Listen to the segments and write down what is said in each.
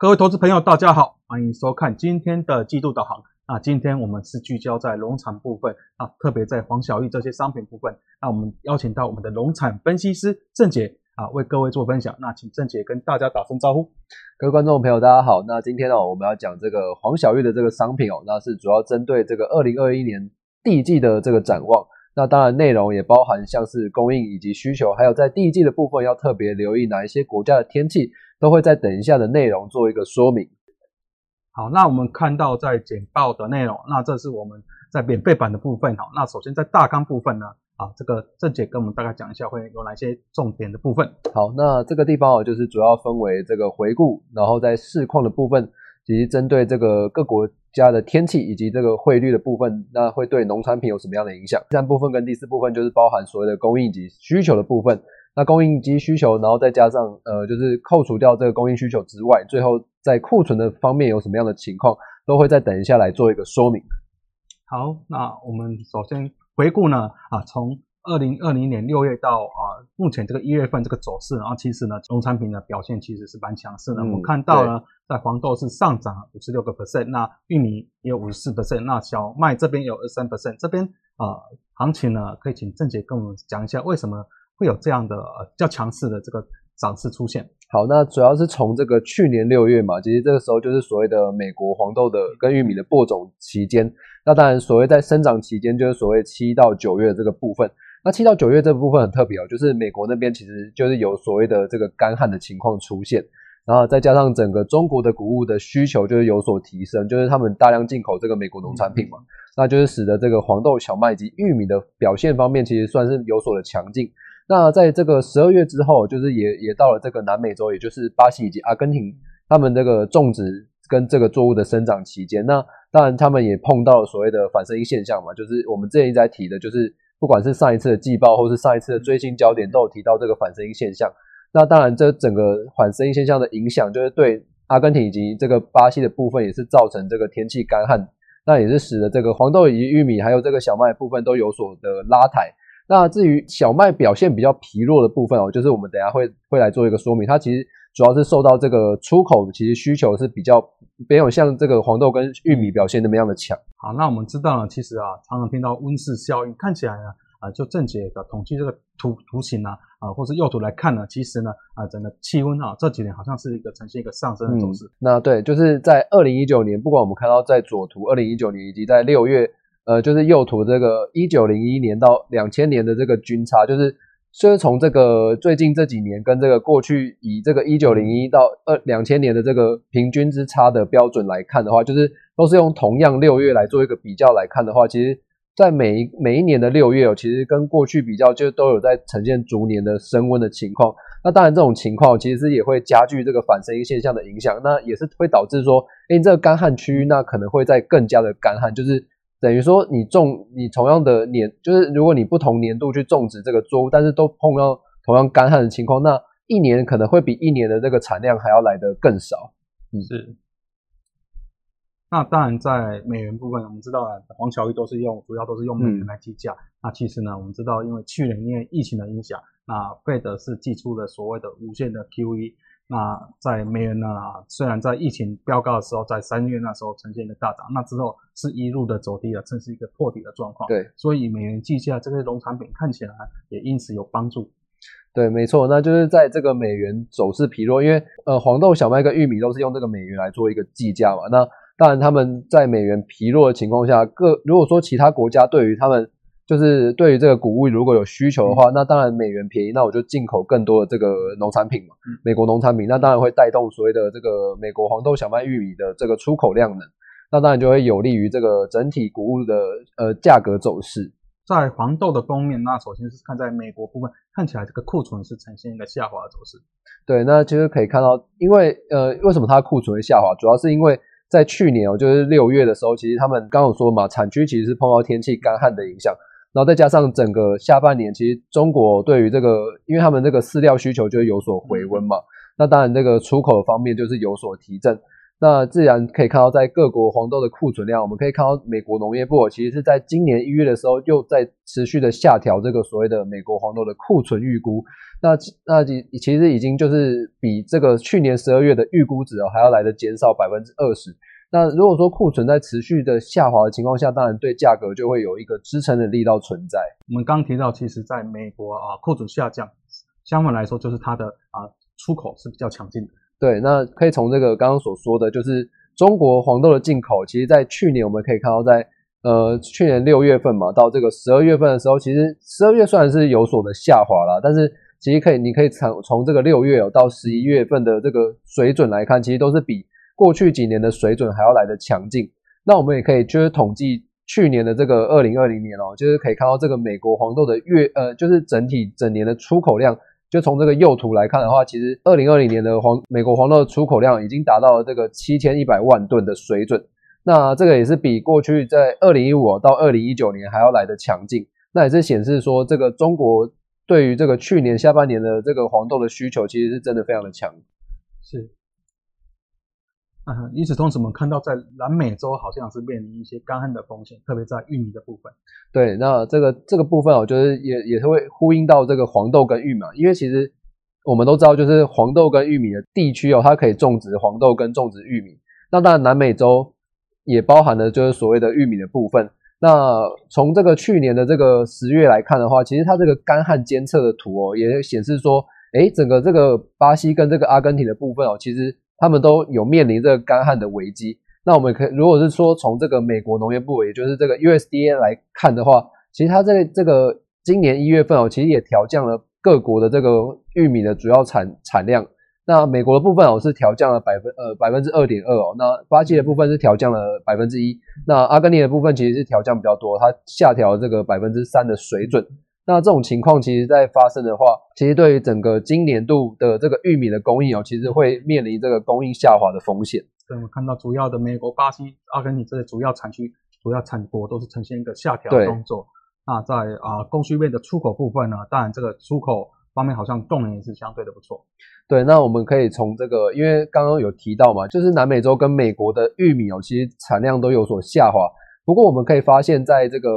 各位投资朋友，大家好，欢迎收看今天的季度导航。那今天我们是聚焦在农产部分啊，特别在黄小玉这些商品部分。那我们邀请到我们的农产分析师郑姐啊，为各位做分享。那请郑姐跟大家打声招呼。各位观众朋友，大家好。那今天呢，我们要讲这个黄小玉的这个商品哦，那是主要针对这个二零二一年第一季的这个展望。那当然，内容也包含像是供应以及需求，还有在第一季的部分要特别留意哪一些国家的天气，都会在等一下的内容做一个说明。好，那我们看到在简报的内容，那这是我们在免费版的部分。好，那首先在大纲部分呢，啊，这个郑姐跟我们大概讲一下会有哪些重点的部分。好，那这个地方哦，就是主要分为这个回顾，然后在市况的部分。以及针对这个各国家的天气以及这个汇率的部分，那会对农产品有什么样的影响？第三部分跟第四部分就是包含所谓的供应及需求的部分。那供应及需求，然后再加上呃，就是扣除掉这个供应需求之外，最后在库存的方面有什么样的情况，都会再等一下来做一个说明。好，那我们首先回顾呢，啊，从。二零二零年六月到啊，目前这个一月份这个走势，然后其实呢，农产品的表现其实是蛮强势的。我们看到呢，在黄豆是上涨五十六个 percent，那玉米也有五十四 percent，那小麦这边有二三 percent。这边啊，行情呢，可以请郑姐跟我们讲一下，为什么会有这样的比较强势的这个涨势出现？好，那主要是从这个去年六月嘛，其实这个时候就是所谓的美国黄豆的跟玉米的播种期间。那当然，所谓在生长期间，就是所谓七到九月这个部分。那七到九月这部分很特别哦，就是美国那边其实就是有所谓的这个干旱的情况出现，然后再加上整个中国的谷物的需求就是有所提升，就是他们大量进口这个美国农产品嘛，那就是使得这个黄豆、小麦及玉米的表现方面其实算是有所的强劲。那在这个十二月之后，就是也也到了这个南美洲，也就是巴西以及阿根廷，他们这个种植跟这个作物的生长期间，那当然他们也碰到了所谓的反声音现象嘛，就是我们之前一直在提的，就是。不管是上一次的季报，或是上一次的最新焦点，都有提到这个反声音现象。那当然，这整个反声音现象的影响，就是对阿根廷以及这个巴西的部分，也是造成这个天气干旱，那也是使得这个黄豆以及玉米，还有这个小麦部分都有所的拉抬。那至于小麦表现比较疲弱的部分哦，就是我们等下会会来做一个说明，它其实主要是受到这个出口其实需求是比较没有像这个黄豆跟玉米表现那么样的强。好，那我们知道呢，其实啊，常常听到温室效应，看起来呢，啊，就正解的统计这个图图形呢，啊，或是右图来看呢，其实呢，啊，整个气温啊，这几年好像是一个呈现一个上升的走势。那对，就是在二零一九年，不管我们看到在左图二零一九年，以及在六月，呃，就是右图这个一九零一年到两千年的这个均差，就是虽然从这个最近这几年跟这个过去以这个一九零一到二两千年的这个平均之差的标准来看的话，就是。都是用同样六月来做一个比较来看的话，其实，在每一每一年的六月哦，其实跟过去比较，就都有在呈现逐年的升温的情况。那当然，这种情况其实也会加剧这个反声音现象的影响。那也是会导致说，哎，这个干旱区域那可能会在更加的干旱，就是等于说你种你同样的年，就是如果你不同年度去种植这个作物，但是都碰到同样干旱的情况，那一年可能会比一年的这个产量还要来得更少。嗯，是。那当然，在美元部分，我们知道啊，黄小玉都是用，主要都是用美元来计价。那其实呢，我们知道，因为去年因为疫情的影响，那费德是寄出了所谓的无限的 QE。那在美元呢，虽然在疫情飙高的时候，在三月那时候呈现一个大涨，那之后是一路的走低了，这是一个破底的状况。对，所以美元计价这些农产品看起来也因此有帮助。对，没错，那就是在这个美元走势疲弱，因为呃，黄豆、小麦跟玉米都是用这个美元来做一个计价嘛，那。当然，他们在美元疲弱的情况下，各如果说其他国家对于他们就是对于这个谷物如果有需求的话，那当然美元便宜，那我就进口更多的这个农产品嘛，美国农产品，那当然会带动所谓的这个美国黄豆、小麦、玉米的这个出口量能，那当然就会有利于这个整体谷物的呃价格走势。在黄豆的方面，那首先是看在美国部分，看起来这个库存是呈现一个下滑的走势。对，那其实可以看到，因为呃为什么它库存会下滑，主要是因为。在去年哦，就是六月的时候，其实他们刚有说嘛，产区其实是碰到天气干旱的影响，然后再加上整个下半年，其实中国对于这个，因为他们这个饲料需求就有所回温嘛，那当然这个出口方面就是有所提振。那自然可以看到，在各国黄豆的库存量，我们可以看到美国农业部其实是在今年一月的时候，又在持续的下调这个所谓的美国黄豆的库存预估。那那其其实已经就是比这个去年十二月的预估值哦还要来的减少百分之二十。那如果说库存在持续的下滑的情况下，当然对价格就会有一个支撑的力道存在。我们刚提到，其实在美国啊，库存下降，相反来说就是它的啊出口是比较强劲的。对，那可以从这个刚刚所说的，就是中国黄豆的进口，其实在去年我们可以看到，在呃去年六月份嘛，到这个十二月份的时候，其实十二月虽然是有所的下滑啦，但是其实可以，你可以从从这个六月到十一月份的这个水准来看，其实都是比过去几年的水准还要来的强劲。那我们也可以就是统计去年的这个二零二零年哦，就是可以看到这个美国黄豆的月呃，就是整体整年的出口量。就从这个右图来看的话，其实二零二零年的黄美国黄豆的出口量已经达到了这个七千一百万吨的水准。那这个也是比过去在二零一五到二零一九年还要来的强劲。那也是显示说，这个中国对于这个去年下半年的这个黄豆的需求，其实是真的非常的强。是。与此同时，我们看到在南美洲好像是面临一些干旱的风险，特别在玉米的部分。对，那这个这个部分，我觉得也也是会呼应到这个黄豆跟玉米，因为其实我们都知道，就是黄豆跟玉米的地区哦，它可以种植黄豆跟种植玉米。那当然，南美洲也包含了就是所谓的玉米的部分。那从这个去年的这个十月来看的话，其实它这个干旱监测的图哦，也显示说，哎，整个这个巴西跟这个阿根廷的部分哦，其实。他们都有面临这个干旱的危机。那我们可如果是说从这个美国农业部，也就是这个 USDA 来看的话，其实它这这个今年一月份哦，其实也调降了各国的这个玉米的主要产产量。那美国的部分哦是调降了百分呃百分之二点二哦，那巴西的部分是调降了百分之一，那阿根廷的部分其实是调降比较多，它下调这个百分之三的水准。那这种情况其实，在发生的话，其实对于整个今年度的这个玉米的供应哦，其实会面临这个供应下滑的风险。对，我们看到主要的美国、巴西、阿根廷这些主要产区、主要产国都是呈现一个下调动作。那在啊供需面的出口部分呢，当然这个出口方面好像动能也是相对的不错。对，那我们可以从这个，因为刚刚有提到嘛，就是南美洲跟美国的玉米哦，其实产量都有所下滑。不过我们可以发现，在这个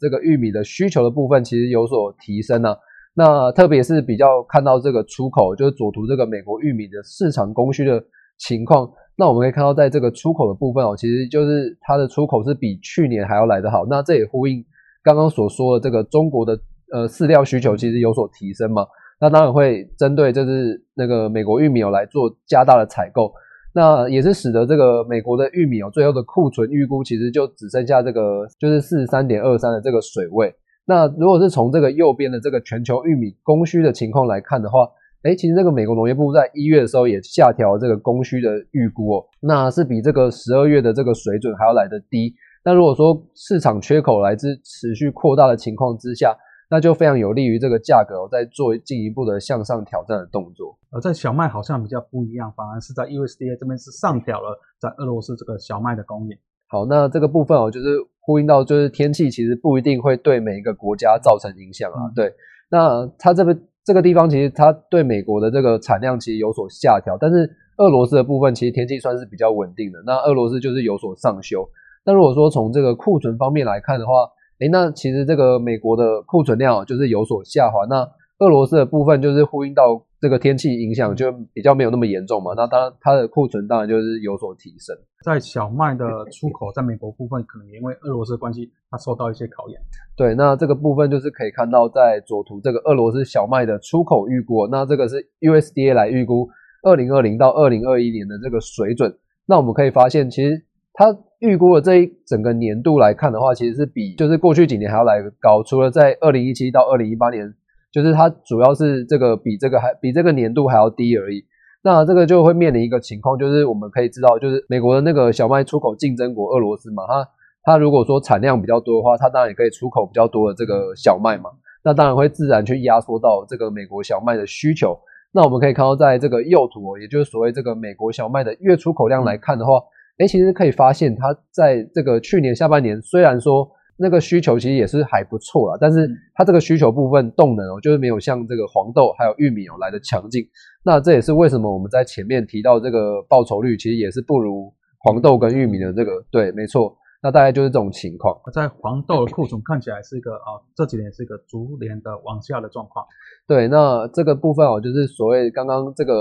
这个玉米的需求的部分，其实有所提升呢。那特别是比较看到这个出口，就是左图这个美国玉米的市场供需的情况。那我们可以看到，在这个出口的部分哦，其实就是它的出口是比去年还要来得好。那这也呼应刚刚所说的这个中国的呃饲料需求其实有所提升嘛。那当然会针对就是那个美国玉米哦来做加大的采购。那也是使得这个美国的玉米哦，最后的库存预估其实就只剩下这个就是四十三点二三的这个水位。那如果是从这个右边的这个全球玉米供需的情况来看的话，哎，其实这个美国农业部在一月的时候也下调这个供需的预估哦，那是比这个十二月的这个水准还要来得低。那如果说市场缺口来自持续扩大的情况之下，那就非常有利于这个价格哦、再做进一步的向上挑战的动作。而在小麦好像比较不一样，反而是在 USDA 这边是上调了在俄罗斯这个小麦的供应。好，那这个部分哦，就是呼应到就是天气其实不一定会对每一个国家造成影响啊。对，那它这个这个地方其实它对美国的这个产量其实有所下调，但是俄罗斯的部分其实天气算是比较稳定的。那俄罗斯就是有所上修。那如果说从这个库存方面来看的话，诶，那其实这个美国的库存量就是有所下滑，那俄罗斯的部分就是呼应到这个天气影响就比较没有那么严重嘛，那当然它的库存当然就是有所提升。在小麦的出口，在美国部分可能因为俄罗斯的关系，它受到一些考验。对，那这个部分就是可以看到在左图这个俄罗斯小麦的出口预估，那这个是 USDA 来预估二零二零到二零二一年的这个水准，那我们可以发现其实它。预估的这一整个年度来看的话，其实是比就是过去几年还要来高。除了在二零一七到二零一八年，就是它主要是这个比这个还比这个年度还要低而已。那这个就会面临一个情况，就是我们可以知道，就是美国的那个小麦出口竞争国俄罗斯嘛，它它如果说产量比较多的话，它当然也可以出口比较多的这个小麦嘛。那当然会自然去压缩到这个美国小麦的需求。那我们可以看到，在这个右图，也就是所谓这个美国小麦的月出口量来看的话。哎，其实可以发现，它在这个去年下半年，虽然说那个需求其实也是还不错啦，但是它这个需求部分动能哦，就是没有像这个黄豆还有玉米哦来的强劲。那这也是为什么我们在前面提到这个报酬率其实也是不如黄豆跟玉米的这个对，没错。那大概就是这种情况。在黄豆的库存看起来是一个啊，这几年是一个逐年的往下的状况。对，那这个部分哦，就是所谓刚刚这个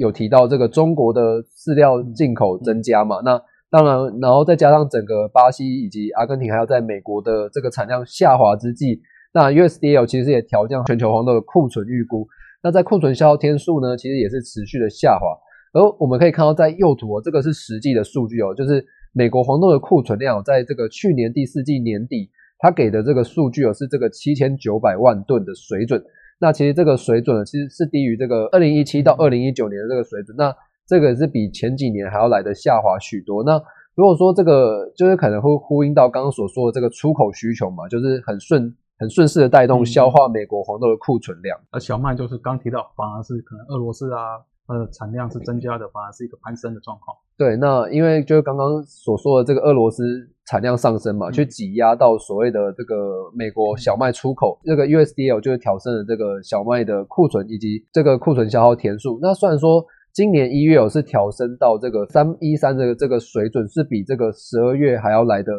有提到这个中国的饲料进口增加嘛，那。当然，然后再加上整个巴西以及阿根廷，还有在美国的这个产量下滑之际，那 USDA 其实也调降全球黄豆的库存预估。那在库存消耗天数呢，其实也是持续的下滑。而我们可以看到，在右图哦，这个是实际的数据哦，就是美国黄豆的库存量，在这个去年第四季年底，它给的这个数据哦，是这个七千九百万吨的水准。那其实这个水准呢，其实是低于这个二零一七到二零一九年的这个水准。那这个是比前几年还要来的下滑许多。那如果说这个就是可能会呼应到刚刚所说的这个出口需求嘛，就是很顺很顺势的带动消化美国黄豆的库存量。而小麦就是刚提到，反而是可能俄罗斯啊，它的产量是增加的，反而是一个攀升的状况。对，那因为就是刚刚所说的这个俄罗斯产量上升嘛，去挤压到所谓的这个美国小麦出口，这个 USDL 就是调升了这个小麦的库存以及这个库存消耗天数。那虽然说。今年一月哦是调升到这个三一三这个这个水准，是比这个十二月还要来的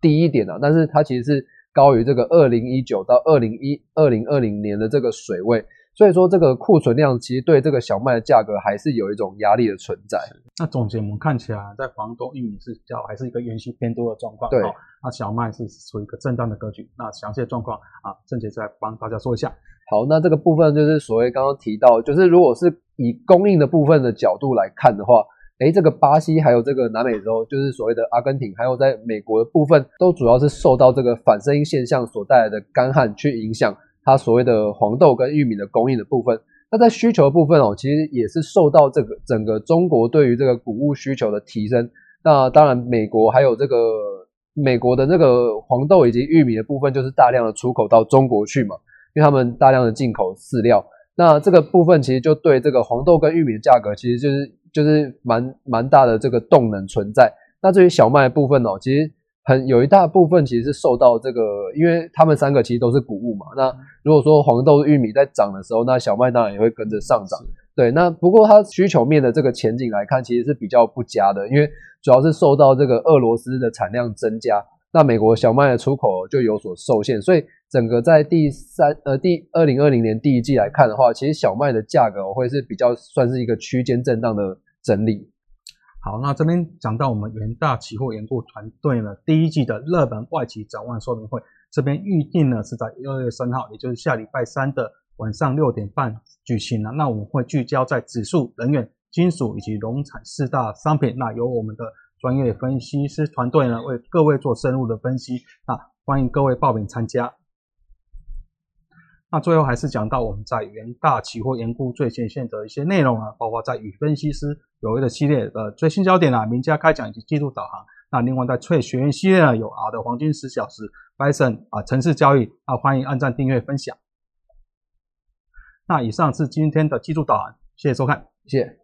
低一点啊，但是它其实是高于这个二零一九到二零一二零二零年的这个水位，所以说这个库存量其实对这个小麦的价格还是有一种压力的存在。那总结我们看起来，在黄豆、玉米是较还是一个延续偏多的状况，对，那小麦是处于一个震荡的格局。那详细的状况啊，郑杰再帮大家说一下。好，那这个部分就是所谓刚刚提到，就是如果是以供应的部分的角度来看的话，诶，这个巴西还有这个南美洲，就是所谓的阿根廷，还有在美国的部分，都主要是受到这个反声音现象所带来的干旱去影响它所谓的黄豆跟玉米的供应的部分。那在需求部分哦，其实也是受到这个整个中国对于这个谷物需求的提升。那当然，美国还有这个美国的那个黄豆以及玉米的部分，就是大量的出口到中国去嘛。因为他们大量的进口饲料，那这个部分其实就对这个黄豆跟玉米的价格，其实就是就是蛮蛮大的这个动能存在。那至于小麦部分哦，其实很有一大部分其实是受到这个，因为他们三个其实都是谷物嘛。那如果说黄豆、玉米在涨的时候，那小麦当然也会跟着上涨。对，那不过它需求面的这个前景来看，其实是比较不佳的，因为主要是受到这个俄罗斯的产量增加，那美国小麦的出口就有所受限，所以。整个在第三呃第二零二零年第一季来看的话，其实小麦的价格会是比较算是一个区间震荡的整理。好，那这边讲到我们元大期货研究团队呢第一季的热门外企展望说明会，这边预定呢是在二月三号，也就是下礼拜三的晚上六点半举行了。那我们会聚焦在指数、能源、金属以及农产四大商品。那由我们的专业分析师团队呢为各位做深入的分析。那欢迎各位报名参加。那最后还是讲到我们在元大期货研估最前线的一些内容啊，包括在与分析师有一个系列的最新焦点啊，名家开讲以及季度导航。那另外在翠学院系列呢，有 R 的黄金十小时，Bison 啊，城市交易啊，欢迎按赞、订阅、分享。那以上是今天的技术导航，谢谢收看，谢谢。